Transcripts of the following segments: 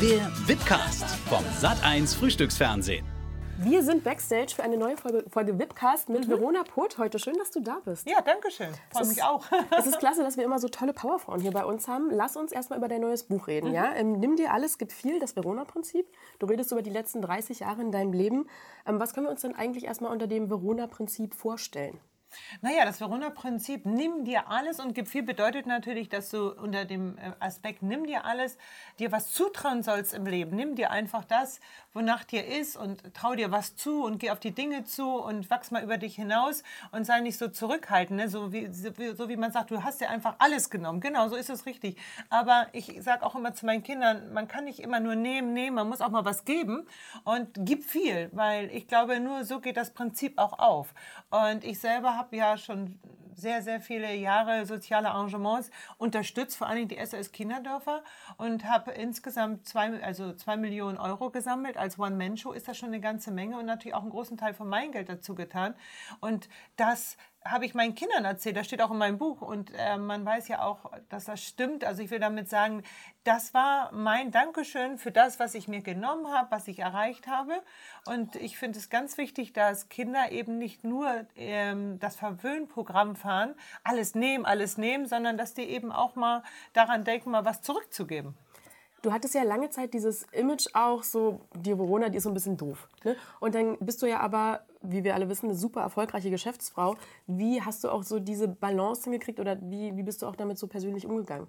Der Wipcast vom Sat1 Frühstücksfernsehen. Wir sind Backstage für eine neue Folge, Folge Wipcast mit Verona Poth heute. Schön, dass du da bist. Ja, danke schön. Freue mich auch. Es ist klasse, dass wir immer so tolle Powerfrauen hier bei uns haben. Lass uns erstmal über dein neues Buch reden. Ja? Ähm, nimm dir alles, gibt viel, das Verona-Prinzip. Du redest über die letzten 30 Jahre in deinem Leben. Ähm, was können wir uns denn eigentlich erstmal unter dem Verona-Prinzip vorstellen? Naja, das Verona-Prinzip, nimm dir alles und gib viel, bedeutet natürlich, dass du unter dem äh, Aspekt, nimm dir alles, dir was zutrauen sollst im Leben. Nimm dir einfach das, wonach dir ist und trau dir was zu und geh auf die Dinge zu und wachs mal über dich hinaus und sei nicht so zurückhaltend, ne? so, wie, so, so wie man sagt, du hast dir einfach alles genommen. Genau, so ist es richtig. Aber ich sage auch immer zu meinen Kindern, man kann nicht immer nur nehmen, nehmen, man muss auch mal was geben und gib viel, weil ich glaube, nur so geht das Prinzip auch auf. Und ich selber habe ja schon sehr, sehr viele Jahre soziale Arrangements unterstützt, vor allem die SOS Kinderdörfer und habe insgesamt zwei, also zwei Millionen Euro gesammelt. Als One-Man-Show ist das schon eine ganze Menge und natürlich auch einen großen Teil von meinem Geld dazu getan. Und das habe ich meinen Kindern erzählt, das steht auch in meinem Buch und äh, man weiß ja auch, dass das stimmt. Also ich will damit sagen, das war mein Dankeschön für das, was ich mir genommen habe, was ich erreicht habe. Und ich finde es ganz wichtig, dass Kinder eben nicht nur ähm, das Verwöhnprogramm fahren, alles nehmen, alles nehmen, sondern dass die eben auch mal daran denken, mal was zurückzugeben. Du hattest ja lange Zeit dieses Image auch so, die Verona, die ist so ein bisschen doof. Ne? Und dann bist du ja aber, wie wir alle wissen, eine super erfolgreiche Geschäftsfrau. Wie hast du auch so diese Balance hingekriegt oder wie, wie bist du auch damit so persönlich umgegangen?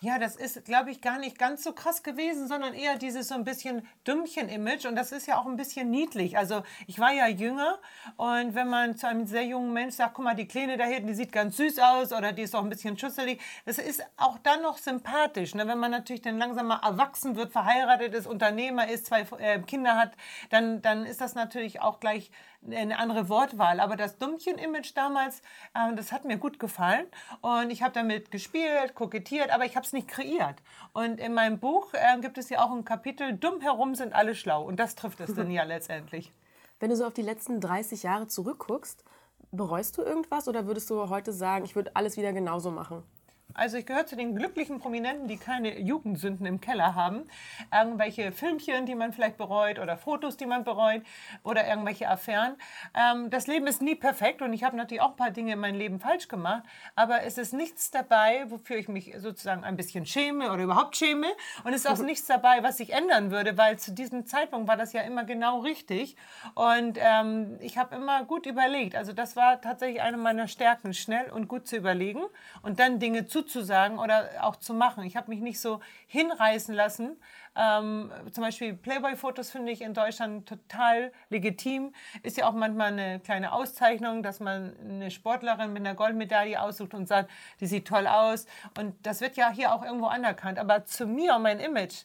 Ja, das ist, glaube ich, gar nicht ganz so krass gewesen, sondern eher dieses so ein bisschen Dümmchen-Image. Und das ist ja auch ein bisschen niedlich. Also ich war ja jünger und wenn man zu einem sehr jungen Mensch sagt, guck mal, die Kleine da hinten, die sieht ganz süß aus oder die ist auch ein bisschen schusselig, das ist auch dann noch sympathisch. Ne? Wenn man natürlich dann langsam mal erwachsen wird, verheiratet ist, Unternehmer ist, zwei äh, Kinder hat, dann, dann ist das natürlich auch gleich eine andere Wortwahl. Aber das Dummchen-Image damals, äh, das hat mir gut gefallen. Und ich habe damit gespielt, kokettiert, aber ich habe es nicht kreiert. Und in meinem Buch äh, gibt es ja auch ein Kapitel, dumm herum sind alle schlau. Und das trifft es dann ja letztendlich. Wenn du so auf die letzten 30 Jahre zurückguckst, bereust du irgendwas oder würdest du heute sagen, ich würde alles wieder genauso machen? Also ich gehöre zu den glücklichen Prominenten, die keine Jugendsünden im Keller haben. Irgendwelche Filmchen, die man vielleicht bereut oder Fotos, die man bereut oder irgendwelche Affären. Ähm, das Leben ist nie perfekt und ich habe natürlich auch ein paar Dinge in meinem Leben falsch gemacht, aber es ist nichts dabei, wofür ich mich sozusagen ein bisschen schäme oder überhaupt schäme und es ist auch nichts dabei, was ich ändern würde, weil zu diesem Zeitpunkt war das ja immer genau richtig und ähm, ich habe immer gut überlegt. Also das war tatsächlich eine meiner Stärken, schnell und gut zu überlegen und dann Dinge zu zuzusagen oder auch zu machen. Ich habe mich nicht so hinreißen lassen. Ähm, zum Beispiel Playboy-Fotos finde ich in Deutschland total legitim. Ist ja auch manchmal eine kleine Auszeichnung, dass man eine Sportlerin mit einer Goldmedaille aussucht und sagt, die sieht toll aus. Und das wird ja hier auch irgendwo anerkannt. Aber zu mir und mein Image,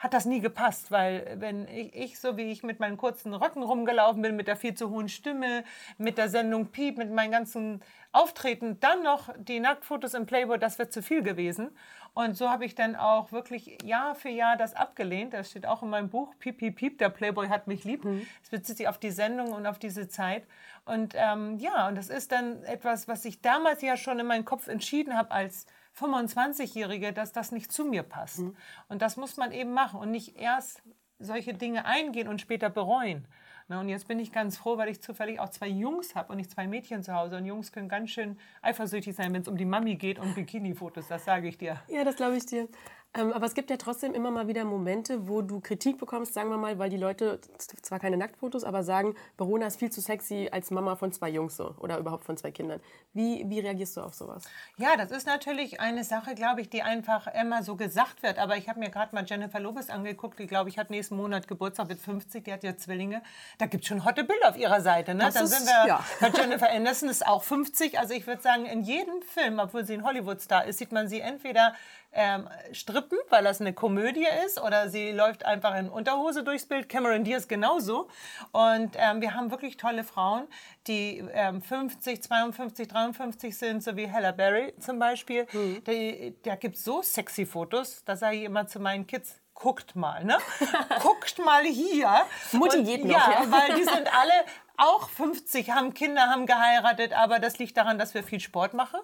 hat das nie gepasst, weil wenn ich, ich, so wie ich mit meinen kurzen Röcken rumgelaufen bin, mit der viel zu hohen Stimme, mit der Sendung Piep, mit meinen ganzen Auftreten, dann noch die Nacktfotos im Playboy, das wäre zu viel gewesen. Und so habe ich dann auch wirklich Jahr für Jahr das abgelehnt. Das steht auch in meinem Buch, Piep, Piep, Piep, der Playboy hat mich lieb. Mhm. Es bezieht sich auf die Sendung und auf diese Zeit. Und ähm, ja, und das ist dann etwas, was ich damals ja schon in meinem Kopf entschieden habe als 25-Jährige, dass das nicht zu mir passt. Mhm. Und das muss man eben machen und nicht erst solche Dinge eingehen und später bereuen. und jetzt bin ich ganz froh, weil ich zufällig auch zwei Jungs habe und nicht zwei Mädchen zu Hause. Und Jungs können ganz schön eifersüchtig sein, wenn es um die Mami geht und Bikini-Fotos, das sage ich dir. Ja, das glaube ich dir. Ähm, aber es gibt ja trotzdem immer mal wieder Momente, wo du Kritik bekommst, sagen wir mal, weil die Leute zwar keine Nacktfotos, aber sagen, Verona ist viel zu sexy als Mama von zwei Jungs so oder überhaupt von zwei Kindern. Wie, wie reagierst du auf sowas? Ja, das ist natürlich eine Sache, glaube ich, die einfach immer so gesagt wird. Aber ich habe mir gerade mal Jennifer Lopez angeguckt, die, glaube ich, hat nächsten Monat Geburtstag, wird 50, die hat ja Zwillinge. Da gibt es schon hotte Bilder auf ihrer Seite. Ne? Dann ist, sind wir, ja. Jennifer Anderson ist auch 50. Also ich würde sagen, in jedem Film, obwohl sie ein Hollywood-Star ist, sieht man sie entweder ähm, strippen, weil das eine Komödie ist, oder sie läuft einfach in Unterhose durchs Bild. Cameron Diaz genauso. Und ähm, wir haben wirklich tolle Frauen, die ähm, 50, 52, 53 sind, so wie Hella Berry zum Beispiel. Mhm. Die, da gibt es so sexy Fotos, da sage ich immer zu meinen Kids, guckt mal, ne? guckt mal hier. Mutti und, geht noch. Ja, ja, weil die sind alle auch 50, haben Kinder, haben geheiratet, aber das liegt daran, dass wir viel Sport machen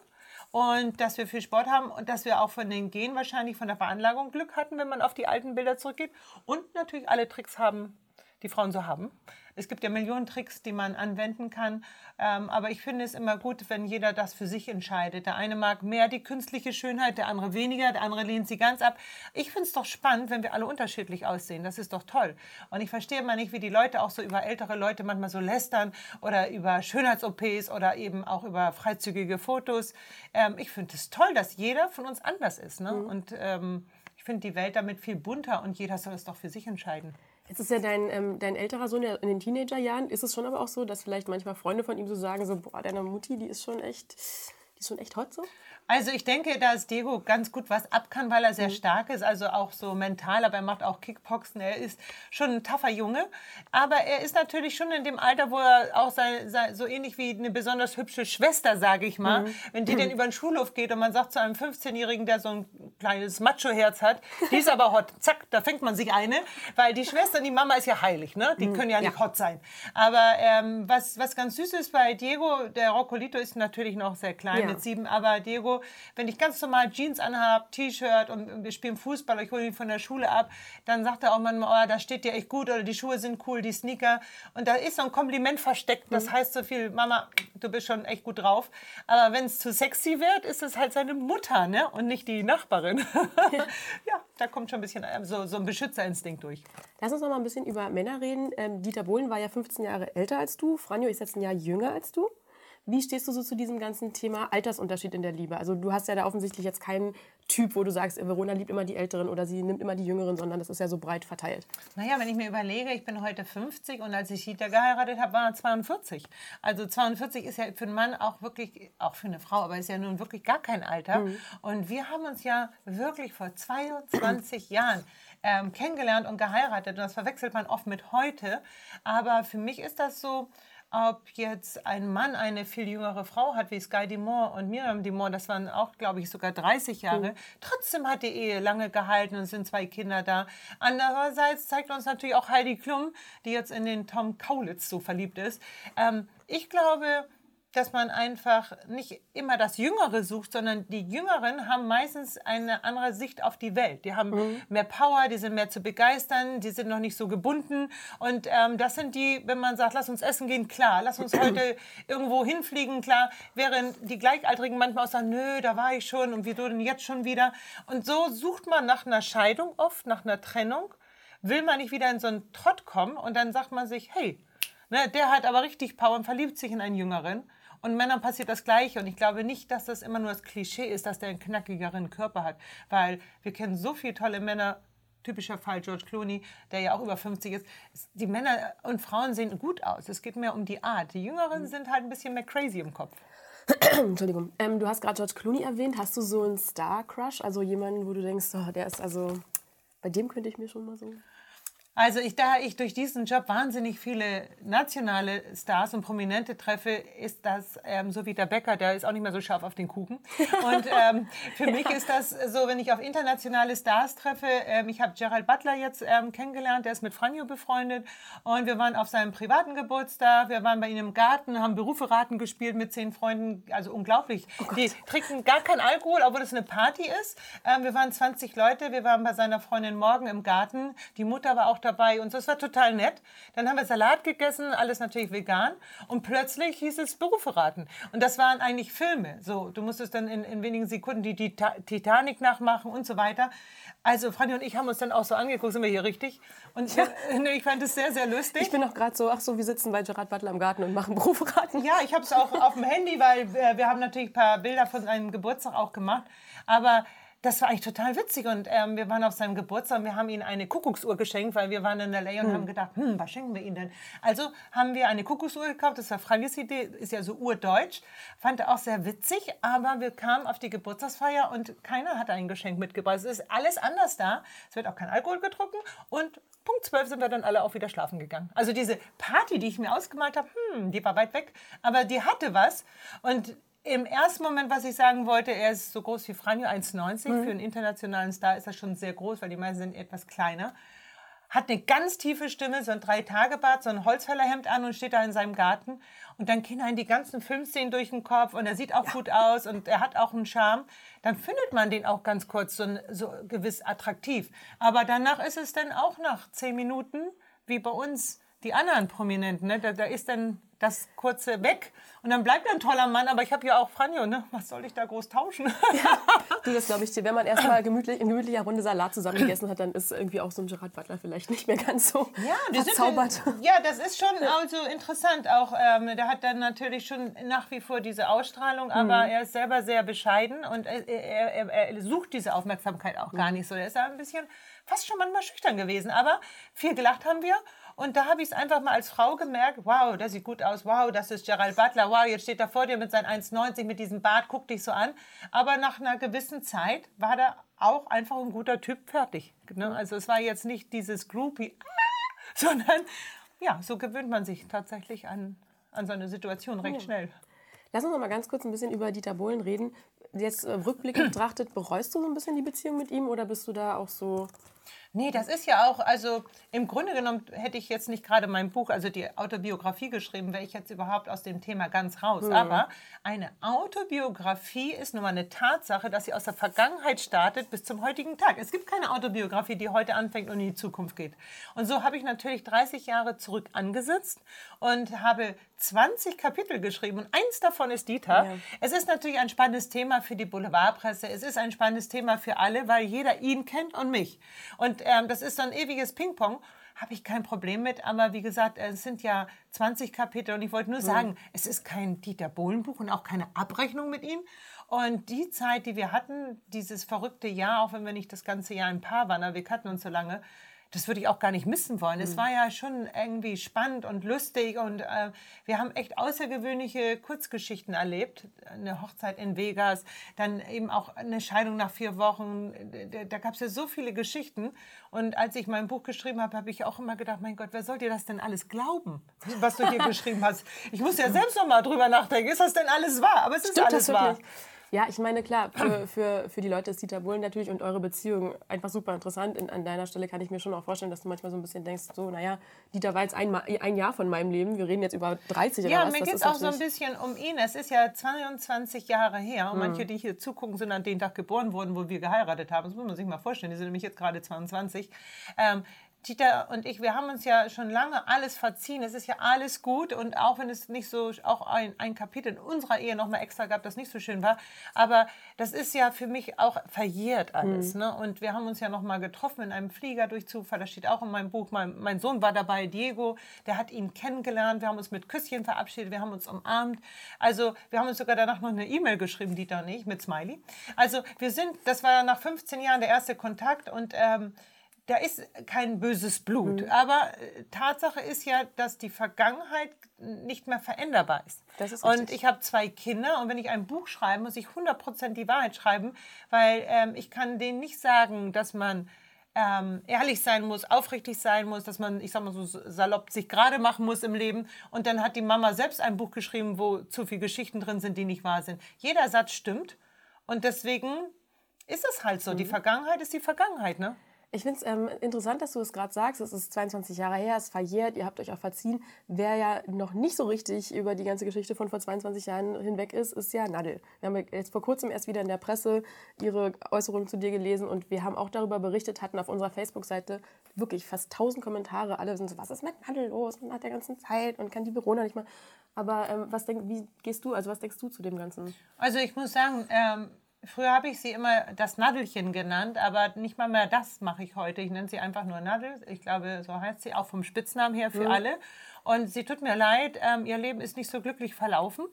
und dass wir viel Sport haben und dass wir auch von den Genen wahrscheinlich von der Veranlagung Glück hatten, wenn man auf die alten Bilder zurückgeht. Und natürlich alle Tricks haben, die Frauen so haben. Es gibt ja Millionen Tricks, die man anwenden kann. Ähm, aber ich finde es immer gut, wenn jeder das für sich entscheidet. Der eine mag mehr die künstliche Schönheit, der andere weniger, der andere lehnt sie ganz ab. Ich finde es doch spannend, wenn wir alle unterschiedlich aussehen. Das ist doch toll. Und ich verstehe immer nicht, wie die Leute auch so über ältere Leute manchmal so lästern oder über Schönheits-OPs oder eben auch über freizügige Fotos. Ähm, ich finde es toll, dass jeder von uns anders ist. Ne? Mhm. Und ähm, ich finde die Welt damit viel bunter und jeder soll es doch für sich entscheiden. Jetzt ist ja dein, ähm, dein älterer Sohn in den Teenagerjahren. Ist es schon aber auch so, dass vielleicht manchmal Freunde von ihm so sagen, so, boah, deine Mutti, die ist schon echt, die ist schon echt hot so? Also ich denke, dass Diego ganz gut was ab kann, weil er sehr mhm. stark ist, also auch so mental, aber er macht auch Kickboxen. Er ist schon ein taffer Junge, aber er ist natürlich schon in dem Alter, wo er auch sein, sein, so ähnlich wie eine besonders hübsche Schwester, sage ich mal, mhm. wenn die mhm. dann über den Schulhof geht und man sagt zu einem 15-Jährigen, der so ein kleines Macho-Herz hat, die ist aber hot, zack, da fängt man sich eine, weil die Schwester und die Mama ist ja heilig, ne? die mhm. können ja nicht ja. hot sein. Aber ähm, was, was ganz süß ist bei Diego, der Roccolito ist natürlich noch sehr klein ja. mit sieben, aber Diego wenn ich ganz normal Jeans anhabe, T-Shirt und wir spielen Fußball, ich hole ihn von der Schule ab, dann sagt er auch manchmal, oh, da steht dir echt gut oder die Schuhe sind cool, die Sneaker. Und da ist so ein Kompliment versteckt. Das mhm. heißt so viel, Mama, du bist schon echt gut drauf. Aber wenn es zu sexy wird, ist es halt seine Mutter ne? und nicht die Nachbarin. ja, da kommt schon ein bisschen äh, so, so ein Beschützerinstinkt durch. Lass uns noch mal ein bisschen über Männer reden. Ähm, Dieter Bohlen war ja 15 Jahre älter als du. Franjo ist jetzt ein Jahr jünger als du. Wie stehst du so zu diesem ganzen Thema Altersunterschied in der Liebe? Also du hast ja da offensichtlich jetzt keinen Typ, wo du sagst, Verona liebt immer die Älteren oder sie nimmt immer die Jüngeren, sondern das ist ja so breit verteilt. Naja, wenn ich mir überlege, ich bin heute 50 und als ich Dieter geheiratet habe, war er 42. Also 42 ist ja für einen Mann auch wirklich, auch für eine Frau, aber ist ja nun wirklich gar kein Alter. Mhm. Und wir haben uns ja wirklich vor 22 Jahren ähm, kennengelernt und geheiratet. Und das verwechselt man oft mit heute. Aber für mich ist das so, ob jetzt ein Mann eine viel jüngere Frau hat, wie Sky Dumont und Miriam Dumont, das waren auch, glaube ich, sogar 30 Jahre. Mhm. Trotzdem hat die Ehe lange gehalten und sind zwei Kinder da. Andererseits zeigt uns natürlich auch Heidi Klum, die jetzt in den Tom Kaulitz so verliebt ist. Ähm, ich glaube, dass man einfach nicht immer das Jüngere sucht, sondern die Jüngeren haben meistens eine andere Sicht auf die Welt. Die haben mhm. mehr Power, die sind mehr zu begeistern, die sind noch nicht so gebunden. Und ähm, das sind die, wenn man sagt, lass uns essen gehen, klar, lass uns heute irgendwo hinfliegen, klar. Während die Gleichaltrigen manchmal auch sagen, nö, da war ich schon und wieso denn jetzt schon wieder? Und so sucht man nach einer Scheidung oft, nach einer Trennung, will man nicht wieder in so einen Trott kommen und dann sagt man sich, hey, ne, der hat aber richtig Power und verliebt sich in einen Jüngeren. Und Männern passiert das Gleiche. Und ich glaube nicht, dass das immer nur das Klischee ist, dass der einen knackigeren Körper hat. Weil wir kennen so viele tolle Männer, typischer Fall George Clooney, der ja auch über 50 ist. Die Männer und Frauen sehen gut aus. Es geht mehr um die Art. Die Jüngeren mhm. sind halt ein bisschen mehr crazy im Kopf. Entschuldigung. Ähm, du hast gerade George Clooney erwähnt. Hast du so einen Star-Crush? Also jemanden, wo du denkst, oh, der ist also, bei dem könnte ich mir schon mal so also ich, da ich durch diesen Job wahnsinnig viele nationale Stars und Prominente treffe, ist das ähm, so wie der Bäcker, der ist auch nicht mehr so scharf auf den Kuchen. Und ähm, für ja. mich ist das so, wenn ich auf internationale Stars treffe, ähm, ich habe Gerald Butler jetzt ähm, kennengelernt, der ist mit Franjo befreundet und wir waren auf seinem privaten Geburtstag, wir waren bei ihm im Garten, haben Beruferaten gespielt mit zehn Freunden, also unglaublich. Oh die trinken gar keinen Alkohol, obwohl es eine Party ist. Ähm, wir waren 20 Leute, wir waren bei seiner Freundin Morgen im Garten, die Mutter war auch dabei und so. Es war total nett. Dann haben wir Salat gegessen, alles natürlich vegan. Und plötzlich hieß es Berufe raten. Und das waren eigentlich Filme. So, du musstest dann in, in wenigen Sekunden die, die Titanic nachmachen und so weiter. Also Franny und ich haben uns dann auch so angeguckt, sind wir hier richtig? Und ja. ich fand es sehr, sehr lustig. Ich bin auch gerade so, ach so, wir sitzen bei Gerard Butler im Garten und machen Berufraten. Ja, ich habe es auch auf dem Handy, weil wir, wir haben natürlich ein paar Bilder von einem Geburtstag auch gemacht. Aber das war eigentlich total witzig. Und ähm, wir waren auf seinem Geburtstag und wir haben ihm eine Kuckucksuhr geschenkt, weil wir waren in L.A. und hm. haben gedacht, hm, was schenken wir ihm denn? Also haben wir eine Kuckucksuhr gekauft. Das war Franjes Idee, ist ja so urdeutsch. Fand er auch sehr witzig. Aber wir kamen auf die Geburtstagsfeier und keiner hat ein Geschenk mitgebracht. Es ist alles anders da. Es wird auch kein Alkohol getrunken. Und Punkt 12 sind wir dann alle auch wieder schlafen gegangen. Also diese Party, die ich mir ausgemalt habe, hm, die war weit weg, aber die hatte was. Und im ersten Moment, was ich sagen wollte, er ist so groß wie Franjo, 1,90. Mhm. Für einen internationalen Star ist er schon sehr groß, weil die meisten sind etwas kleiner. hat eine ganz tiefe Stimme, so ein Drei-Tage-Bart, so ein Holzfällerhemd an und steht da in seinem Garten. Und dann gehen einem die ganzen Filmszenen durch den Kopf und er sieht auch ja. gut aus und er hat auch einen Charme. Dann findet man den auch ganz kurz so, so gewiss attraktiv. Aber danach ist es dann auch nach zehn Minuten, wie bei uns, die anderen Prominenten. Ne? Da, da ist dann das kurze weg und dann bleibt ein toller Mann, aber ich habe ja auch Franjo, ne? was soll ich da groß tauschen? Ja, du, das glaube ich dir. Wenn man erstmal gemütlich, in gemütlicher Runde Salat zusammen gegessen hat, dann ist irgendwie auch so ein Gerard Butler vielleicht nicht mehr ganz so ja, verzaubert. Sind, ja, das ist schon also interessant. Auch ähm, der hat dann natürlich schon nach wie vor diese Ausstrahlung, aber mhm. er ist selber sehr bescheiden und er, er, er, er sucht diese Aufmerksamkeit auch gar nicht so. Er ist ein bisschen fast schon manchmal schüchtern gewesen, aber viel gelacht haben wir und da habe ich es einfach mal als Frau gemerkt, wow, der sieht gut aus, wow, das ist Gerald Butler, wow, jetzt steht er vor dir mit seinen 1,90 mit diesem Bart, guck dich so an. Aber nach einer gewissen Zeit war der auch einfach ein guter Typ fertig. Ne? Also es war jetzt nicht dieses Groupie, sondern ja, so gewöhnt man sich tatsächlich an, an so eine Situation recht schnell. Lass uns noch mal ganz kurz ein bisschen über Dieter Bohlen reden. Jetzt äh, rückblickend betrachtet, bereust du so ein bisschen die Beziehung mit ihm oder bist du da auch so Nee, das ist ja auch, also im Grunde genommen hätte ich jetzt nicht gerade mein Buch, also die Autobiografie geschrieben, wäre ich jetzt überhaupt aus dem Thema ganz raus. Mhm. Aber eine Autobiografie ist nun mal eine Tatsache, dass sie aus der Vergangenheit startet bis zum heutigen Tag. Es gibt keine Autobiografie, die heute anfängt und in die Zukunft geht. Und so habe ich natürlich 30 Jahre zurück angesetzt und habe 20 Kapitel geschrieben und eins davon ist Dieter. Ja. Es ist natürlich ein spannendes Thema für die Boulevardpresse. Es ist ein spannendes Thema für alle, weil jeder ihn kennt und mich. Und ähm, das ist so ein ewiges Ping-Pong. Habe ich kein Problem mit, aber wie gesagt, es sind ja 20 Kapitel und ich wollte nur mhm. sagen, mhm. es ist kein Dieter Bohlen-Buch und auch keine Abrechnung mit ihm. Und die Zeit, die wir hatten, dieses verrückte Jahr, auch wenn wir nicht das ganze Jahr ein Paar waren, aber wir kannten uns so lange, das würde ich auch gar nicht missen wollen. Mhm. Es war ja schon irgendwie spannend und lustig und äh, wir haben echt außergewöhnliche Kurzgeschichten erlebt. Eine Hochzeit in Vegas, dann eben auch eine Scheidung nach vier Wochen. Da, da gab es ja so viele Geschichten. Und als ich mein Buch geschrieben habe, habe ich auch immer gedacht, mein Gott, wer soll dir das denn alles glauben, was du hier geschrieben hast? Ich muss ja selbst noch mal drüber nachdenken, ist das denn alles wahr? Aber es ist Stimmt alles wahr. Ja, ich meine, klar, für, für, für die Leute ist Dieter Bohlen natürlich und eure Beziehung einfach super interessant. In, an deiner Stelle kann ich mir schon auch vorstellen, dass du manchmal so ein bisschen denkst, so, naja, Dieter war jetzt ein, ein Jahr von meinem Leben, wir reden jetzt über 30 Jahre. Ja, mir geht es auch so ein bisschen um ihn. Es ist ja 22 Jahre her und mhm. manche, die hier zugucken, sind an dem Tag geboren worden, wo wir geheiratet haben. Das muss man sich mal vorstellen, die sind nämlich jetzt gerade 22. Ähm, Dieter und ich, wir haben uns ja schon lange alles verziehen. Es ist ja alles gut und auch wenn es nicht so, auch ein, ein Kapitel in unserer Ehe nochmal extra gab, das nicht so schön war, aber das ist ja für mich auch verjährt alles. Mhm. Ne? Und wir haben uns ja nochmal getroffen in einem Flieger durch Zufall, das steht auch in meinem Buch. Mein, mein Sohn war dabei, Diego, der hat ihn kennengelernt. Wir haben uns mit Küsschen verabschiedet, wir haben uns umarmt. Also wir haben uns sogar danach noch eine E-Mail geschrieben, Dieter und ich, mit Smiley. Also wir sind, das war nach 15 Jahren der erste Kontakt und ähm, da ist kein böses Blut. Mhm. Aber äh, Tatsache ist ja, dass die Vergangenheit nicht mehr veränderbar ist. ist und ich habe zwei Kinder und wenn ich ein Buch schreibe, muss ich 100% die Wahrheit schreiben, weil ähm, ich kann denen nicht sagen, dass man ähm, ehrlich sein muss, aufrichtig sein muss, dass man, ich sag mal so salopp, sich gerade machen muss im Leben. Und dann hat die Mama selbst ein Buch geschrieben, wo zu viele Geschichten drin sind, die nicht wahr sind. Jeder Satz stimmt und deswegen ist es halt so. Mhm. Die Vergangenheit ist die Vergangenheit, ne? Ich finde es ähm, interessant, dass du es gerade sagst. Es ist 22 Jahre her, es ist verjährt, ihr habt euch auch verziehen. Wer ja noch nicht so richtig über die ganze Geschichte von vor 22 Jahren hinweg ist, ist ja Nadel. Wir haben jetzt vor kurzem erst wieder in der Presse ihre Äußerungen zu dir gelesen und wir haben auch darüber berichtet, hatten auf unserer Facebook-Seite wirklich fast 1000 Kommentare. Alle sind so, was ist mit Nadel los nach der ganzen Zeit und kann die Verona nicht mal. Aber ähm, was denk, wie gehst du, also was denkst du zu dem Ganzen? Also ich muss sagen, ähm Früher habe ich sie immer das Nadelchen genannt, aber nicht mal mehr das mache ich heute. Ich nenne sie einfach nur Nadel. Ich glaube, so heißt sie auch vom Spitznamen her für mhm. alle. Und sie tut mir leid, ähm, ihr Leben ist nicht so glücklich verlaufen.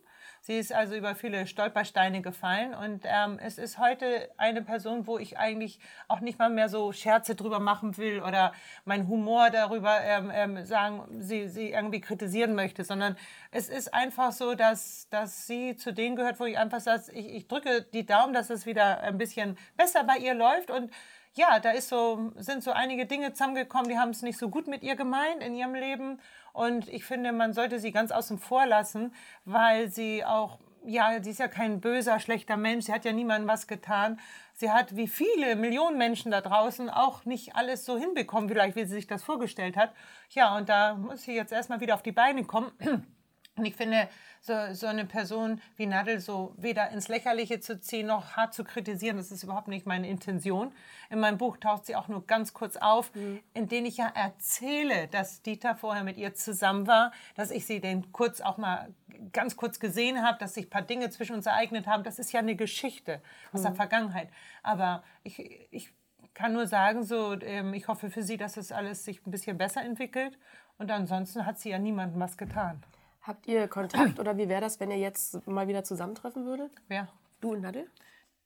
Sie ist also über viele Stolpersteine gefallen und ähm, es ist heute eine Person, wo ich eigentlich auch nicht mal mehr so Scherze drüber machen will oder meinen Humor darüber ähm, ähm, sagen, sie, sie irgendwie kritisieren möchte, sondern es ist einfach so, dass, dass sie zu denen gehört, wo ich einfach sage, ich, ich drücke die Daumen, dass es wieder ein bisschen besser bei ihr läuft und ja, da ist so, sind so einige Dinge zusammengekommen, die haben es nicht so gut mit ihr gemeint in ihrem Leben. Und ich finde, man sollte sie ganz außen vor lassen, weil sie auch ja, sie ist ja kein böser, schlechter Mensch, sie hat ja niemandem was getan. Sie hat wie viele Millionen Menschen da draußen auch nicht alles so hinbekommen, vielleicht wie sie sich das vorgestellt hat. Ja, und da muss sie jetzt erstmal wieder auf die Beine kommen. Und ich finde, so, so eine Person wie Nadel so weder ins Lächerliche zu ziehen noch hart zu kritisieren, das ist überhaupt nicht meine Intention. In meinem Buch taucht sie auch nur ganz kurz auf, mhm. in dem ich ja erzähle, dass Dieter vorher mit ihr zusammen war, dass ich sie den kurz auch mal ganz kurz gesehen habe, dass sich ein paar Dinge zwischen uns ereignet haben. Das ist ja eine Geschichte aus mhm. der Vergangenheit. Aber ich, ich kann nur sagen, so, ähm, ich hoffe für sie, dass es alles sich ein bisschen besser entwickelt. Und ansonsten hat sie ja niemandem was getan. Habt ihr Kontakt oder wie wäre das, wenn ihr jetzt mal wieder zusammentreffen würdet? Wer? Du und Nadel?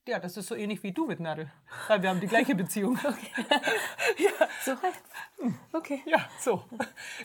Ja, das ist so ähnlich wie du mit Nadel. Weil wir haben die gleiche Beziehung. Okay. ja. So Okay. Ja, so.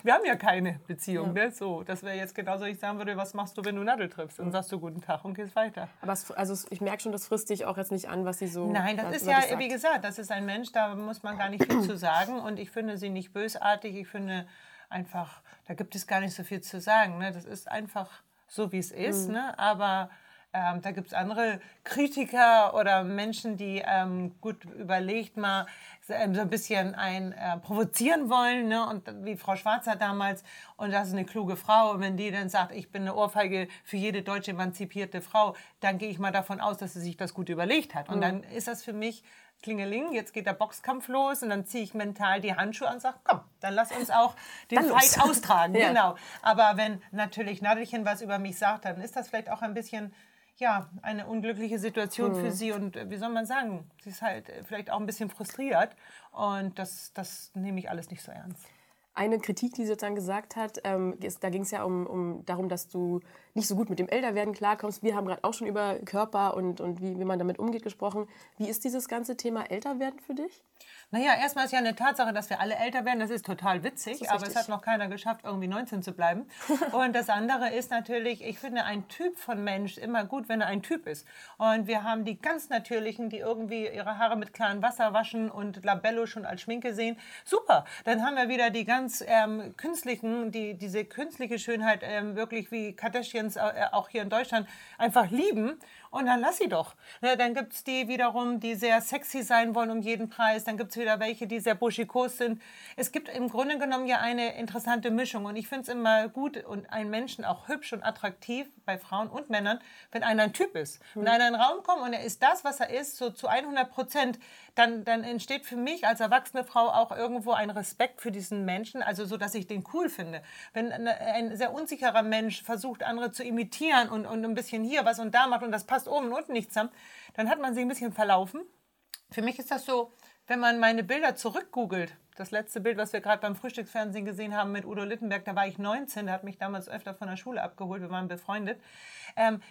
Wir haben ja keine Beziehung. Ja. Ne? So, das wäre jetzt genauso, ich sagen würde, was machst du, wenn du Nadel triffst? Dann sagst du guten Tag und gehst weiter. Aber es, also ich merke schon, das frisst dich auch jetzt nicht an, was sie so. Nein, das ist ja, wie gesagt, das ist ein Mensch, da muss man gar nicht viel zu sagen. Und ich finde sie nicht bösartig. Ich finde einfach, da gibt es gar nicht so viel zu sagen. Ne? Das ist einfach so, wie es ist. Mhm. Ne? Aber ähm, da gibt es andere Kritiker oder Menschen, die ähm, gut überlegt mal ähm, so ein bisschen ein äh, provozieren wollen, ne? und wie Frau Schwarzer damals, und das ist eine kluge Frau, und wenn die dann sagt, ich bin eine Ohrfeige für jede deutsche emanzipierte Frau, dann gehe ich mal davon aus, dass sie sich das gut überlegt hat. Und mhm. dann ist das für mich Klingeling, jetzt geht der Boxkampf los und dann ziehe ich mental die Handschuhe an und sage, komm, dann lass uns auch den Fight austragen. ja. Genau. Aber wenn natürlich Nadelchen was über mich sagt, dann ist das vielleicht auch ein bisschen ja, eine unglückliche Situation mhm. für sie und äh, wie soll man sagen, sie ist halt äh, vielleicht auch ein bisschen frustriert und das, das nehme ich alles nicht so ernst. Eine Kritik, die sie sozusagen gesagt hat, ähm, da ging es ja um, um darum, dass du nicht so gut mit dem Älterwerden klarkommst. Wir haben gerade auch schon über Körper und, und wie, wie man damit umgeht gesprochen. Wie ist dieses ganze Thema Älterwerden für dich? Naja, erstmal ist ja eine Tatsache, dass wir alle älter werden. Das ist total witzig, ist aber es hat noch keiner geschafft, irgendwie 19 zu bleiben. und das andere ist natürlich, ich finde ein Typ von Mensch immer gut, wenn er ein Typ ist. Und wir haben die ganz natürlichen, die irgendwie ihre Haare mit klarem Wasser waschen und Labello schon als Schminke sehen. Super. Dann haben wir wieder die ganz ähm, künstlichen, die diese künstliche Schönheit ähm, wirklich wie Kardashians äh, auch hier in Deutschland einfach lieben. Und dann lass sie doch. Ne, dann gibt es die wiederum, die sehr sexy sein wollen um jeden Preis. Dann gibt es wieder welche, die sehr buschikos sind. Es gibt im Grunde genommen ja eine interessante Mischung. Und ich finde es immer gut und einen Menschen auch hübsch und attraktiv bei Frauen und Männern, wenn einer ein Typ ist. Wenn einer in den Raum kommt und er ist das, was er ist, so zu 100 Prozent, dann, dann entsteht für mich als erwachsene Frau auch irgendwo ein Respekt für diesen Menschen, also so, dass ich den cool finde. Wenn ein sehr unsicherer Mensch versucht, andere zu imitieren und, und ein bisschen hier was und da macht und das passt oben und unten nicht zusammen, dann hat man sich ein bisschen verlaufen. Für mich ist das so, wenn man meine Bilder zurückgoogelt, das letzte Bild, was wir gerade beim Frühstücksfernsehen gesehen haben mit Udo Littenberg, da war ich 19, der hat mich damals öfter von der Schule abgeholt, wir waren befreundet. Ähm,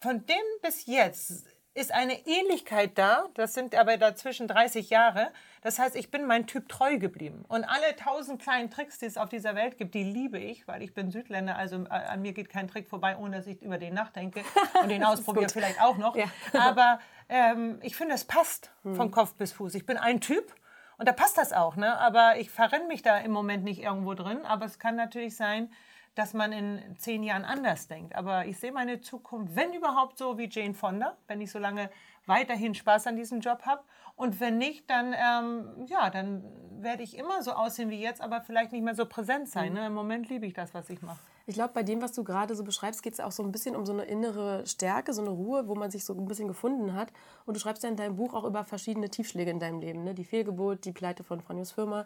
von dem bis jetzt ist eine Ähnlichkeit da, das sind aber dazwischen 30 Jahre. Das heißt, ich bin mein Typ treu geblieben. Und alle tausend kleinen Tricks, die es auf dieser Welt gibt, die liebe ich, weil ich bin Südländer, also äh, an mir geht kein Trick vorbei, ohne dass ich über den nachdenke und den ausprobiere vielleicht auch noch. Ja. Aber ähm, ich finde, es passt von hm. Kopf bis Fuß. Ich bin ein Typ. Und da passt das auch, ne? Aber ich verrenne mich da im Moment nicht irgendwo drin. Aber es kann natürlich sein, dass man in zehn Jahren anders denkt. Aber ich sehe meine Zukunft, wenn überhaupt so wie Jane Fonda, wenn ich so lange weiterhin Spaß an diesem Job habe. Und wenn nicht, dann, ähm, ja, dann werde ich immer so aussehen wie jetzt, aber vielleicht nicht mehr so präsent sein. Ne? Im Moment liebe ich das, was ich mache. Ich glaube, bei dem, was du gerade so beschreibst, geht es auch so ein bisschen um so eine innere Stärke, so eine Ruhe, wo man sich so ein bisschen gefunden hat. Und du schreibst ja in deinem Buch auch über verschiedene Tiefschläge in deinem Leben. Ne? Die Fehlgeburt, die Pleite von Franjos Firma,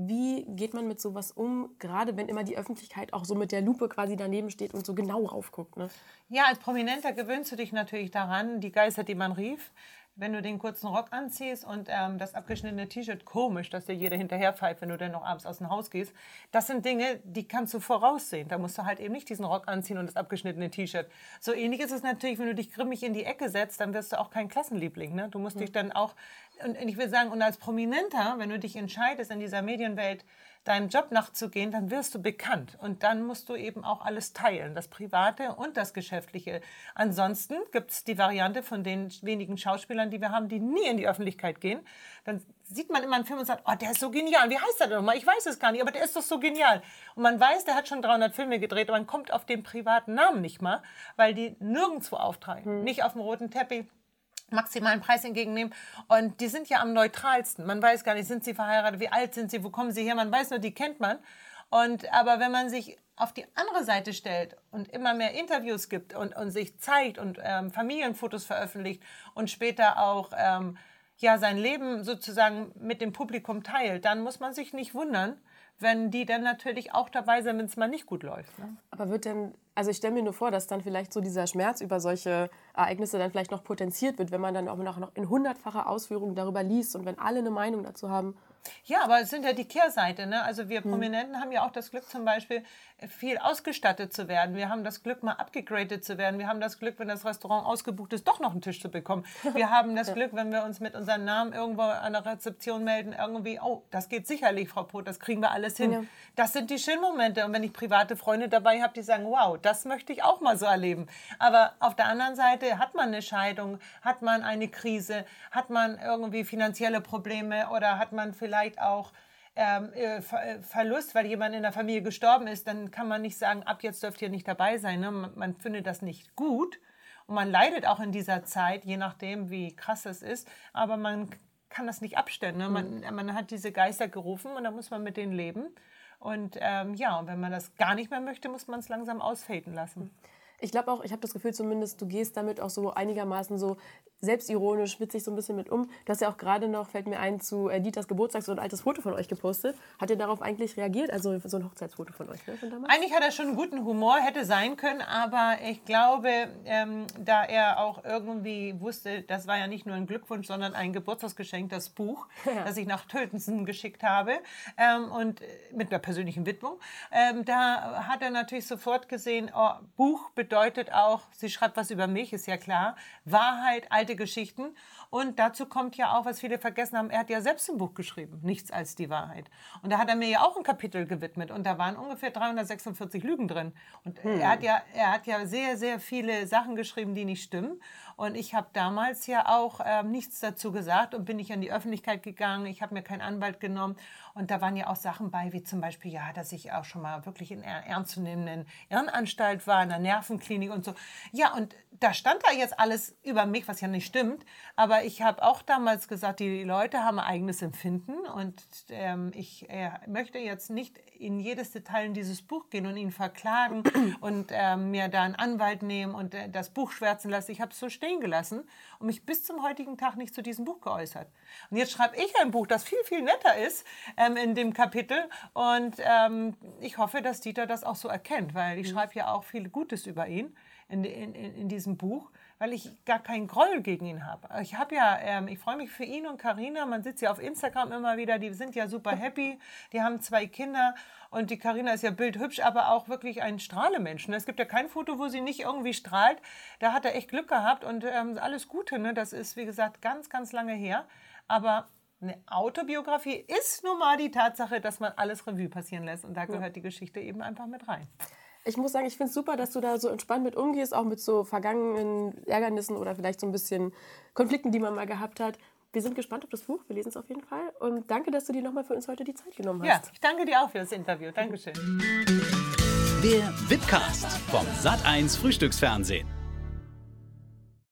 wie geht man mit sowas um, gerade wenn immer die Öffentlichkeit auch so mit der Lupe quasi daneben steht und so genau raufguckt? Ne? Ja, als Prominenter gewöhnst du dich natürlich daran, die Geister, die man rief wenn du den kurzen Rock anziehst und ähm, das abgeschnittene T-Shirt, komisch, dass dir jeder hinterher pfeift, wenn du dann noch abends aus dem Haus gehst. Das sind Dinge, die kannst du voraussehen. Da musst du halt eben nicht diesen Rock anziehen und das abgeschnittene T-Shirt. So ähnlich ist es natürlich, wenn du dich grimmig in die Ecke setzt, dann wirst du auch kein Klassenliebling. Ne? Du musst mhm. dich dann auch, und ich will sagen, und als Prominenter, wenn du dich entscheidest in dieser Medienwelt, deinem Job nachzugehen, dann wirst du bekannt. Und dann musst du eben auch alles teilen, das Private und das Geschäftliche. Ansonsten gibt es die Variante von den wenigen Schauspielern, die wir haben, die nie in die Öffentlichkeit gehen. Dann sieht man immer einen Film und sagt, oh, der ist so genial. Wie heißt der denn nochmal? Ich weiß es gar nicht, aber der ist doch so genial. Und man weiß, der hat schon 300 Filme gedreht, aber man kommt auf den privaten Namen nicht mal, weil die nirgendwo auftragen. Nicht auf dem roten Teppich maximalen Preis entgegennehmen. Und die sind ja am neutralsten. Man weiß gar nicht, sind sie verheiratet, wie alt sind sie, wo kommen sie her. Man weiß nur, die kennt man. Und, aber wenn man sich auf die andere Seite stellt und immer mehr Interviews gibt und, und sich zeigt und ähm, Familienfotos veröffentlicht und später auch ähm, ja, sein Leben sozusagen mit dem Publikum teilt, dann muss man sich nicht wundern, wenn die dann natürlich auch dabei sind, wenn es mal nicht gut läuft. Ne? Aber wird denn, also ich stelle mir nur vor, dass dann vielleicht so dieser Schmerz über solche Ereignisse dann vielleicht noch potenziert wird, wenn man dann auch noch in hundertfacher Ausführung darüber liest und wenn alle eine Meinung dazu haben. Ja, aber es sind ja die Kehrseite. Ne? Also wir Prominenten haben ja auch das Glück zum Beispiel, viel ausgestattet zu werden. Wir haben das Glück, mal abgegradet zu werden. Wir haben das Glück, wenn das Restaurant ausgebucht ist, doch noch einen Tisch zu bekommen. Wir haben das Glück, wenn wir uns mit unserem Namen irgendwo an der Rezeption melden, irgendwie, oh, das geht sicherlich, Frau Pot, das kriegen wir alles hin. Ja. Das sind die schönen Momente. Und wenn ich private Freunde dabei habe, die sagen, wow, das möchte ich auch mal so erleben. Aber auf der anderen Seite hat man eine Scheidung, hat man eine Krise, hat man irgendwie finanzielle Probleme oder hat man vielleicht auch ähm, äh, äh, Verlust, weil jemand in der Familie gestorben ist, dann kann man nicht sagen, ab jetzt dürft ihr nicht dabei sein. Ne? Man, man findet das nicht gut und man leidet auch in dieser Zeit, je nachdem, wie krass es ist, aber man kann das nicht abstellen. Ne? Man, Mhm. man hat diese Geister gerufen und da muss man mit denen leben. Und ähm, ja, und wenn man das gar nicht mehr möchte, muss man es langsam ausfaden lassen. Ich glaube auch, ich habe das Gefühl zumindest, du gehst damit auch so einigermaßen so selbstironisch, witzig so ein bisschen mit um. Du hast ja auch gerade noch, fällt mir ein, zu äh, Dieters Geburtstag so ein altes Foto von euch gepostet. Hat ihr darauf eigentlich reagiert? Also so ein Hochzeitsfoto von euch, ne? Von damals? Eigentlich hat er schon einen guten Humor, hätte sein können, aber ich glaube, ähm, da er auch irgendwie wusste, das war ja nicht nur ein Glückwunsch, sondern ein Geburtstagsgeschenk, das Buch, Ja. das ich nach Tötensen geschickt habe ähm, und äh, mit einer persönlichen Widmung, ähm, da hat er natürlich sofort gesehen, oh, Buch bedeutet auch, sie schreibt was über mich, ist ja klar, Wahrheit, alte Geschichten und dazu kommt ja auch, was viele vergessen haben, er hat ja selbst ein Buch geschrieben, Nichts als die Wahrheit. Und da hat er mir ja auch ein Kapitel gewidmet und da waren ungefähr 346 Lügen drin. Und er, hat ja, er hat ja sehr, sehr viele Sachen geschrieben, die nicht stimmen. Und ich habe damals ja auch ähm, nichts dazu gesagt und bin nicht an die Öffentlichkeit gegangen. Ich habe mir keinen Anwalt genommen. Und da waren ja auch Sachen bei, wie zum Beispiel, ja, dass ich auch schon mal wirklich in einer ernstzunehmenden Irrenanstalt war, in einer Nervenklinik und so. Ja, und da stand da jetzt alles über mich, was ja nicht stimmt. Aber ich habe auch damals gesagt, die Leute haben ein eigenes Empfinden und ähm, ich äh, möchte jetzt nicht in jedes Detail in dieses Buch gehen und ihn verklagen und ähm, mir da einen Anwalt nehmen und äh, das Buch schwärzen lassen. Ich habe es so stehen gelassen und mich bis zum heutigen Tag nicht zu diesem Buch geäußert. Und jetzt schreibe ich ein Buch, das viel, viel netter ist ähm, in dem Kapitel und ähm, ich hoffe, dass Dieter das auch so erkennt, weil ich schreibe ja auch viel Gutes über ihn in, in, in, in diesem Buch weil ich gar keinen Groll gegen ihn habe. Ich habe ja, ähm, ich freue mich für ihn und Karina. Man sieht sie auf Instagram immer wieder. Die sind ja super happy. Die haben zwei Kinder und die Karina ist ja bildhübsch, aber auch wirklich ein Strahlemensch. Ne? Es gibt ja kein Foto, wo sie nicht irgendwie strahlt. Da hat er echt Glück gehabt und ähm, alles Gute. Ne? Das ist wie gesagt ganz, ganz lange her. Aber eine Autobiografie ist nun mal die Tatsache, dass man alles Revue passieren lässt und da gehört die Geschichte eben einfach mit rein. Ich muss sagen, ich finde es super, dass du da so entspannt mit umgehst, auch mit so vergangenen Ärgernissen oder vielleicht so ein bisschen Konflikten, die man mal gehabt hat. Wir sind gespannt auf das Buch, wir lesen es auf jeden Fall. Und danke, dass du dir nochmal für uns heute die Zeit genommen Ja, hast. ich danke dir auch für das Interview. Dankeschön. Der Webcast vom Sat1 Frühstücksfernsehen.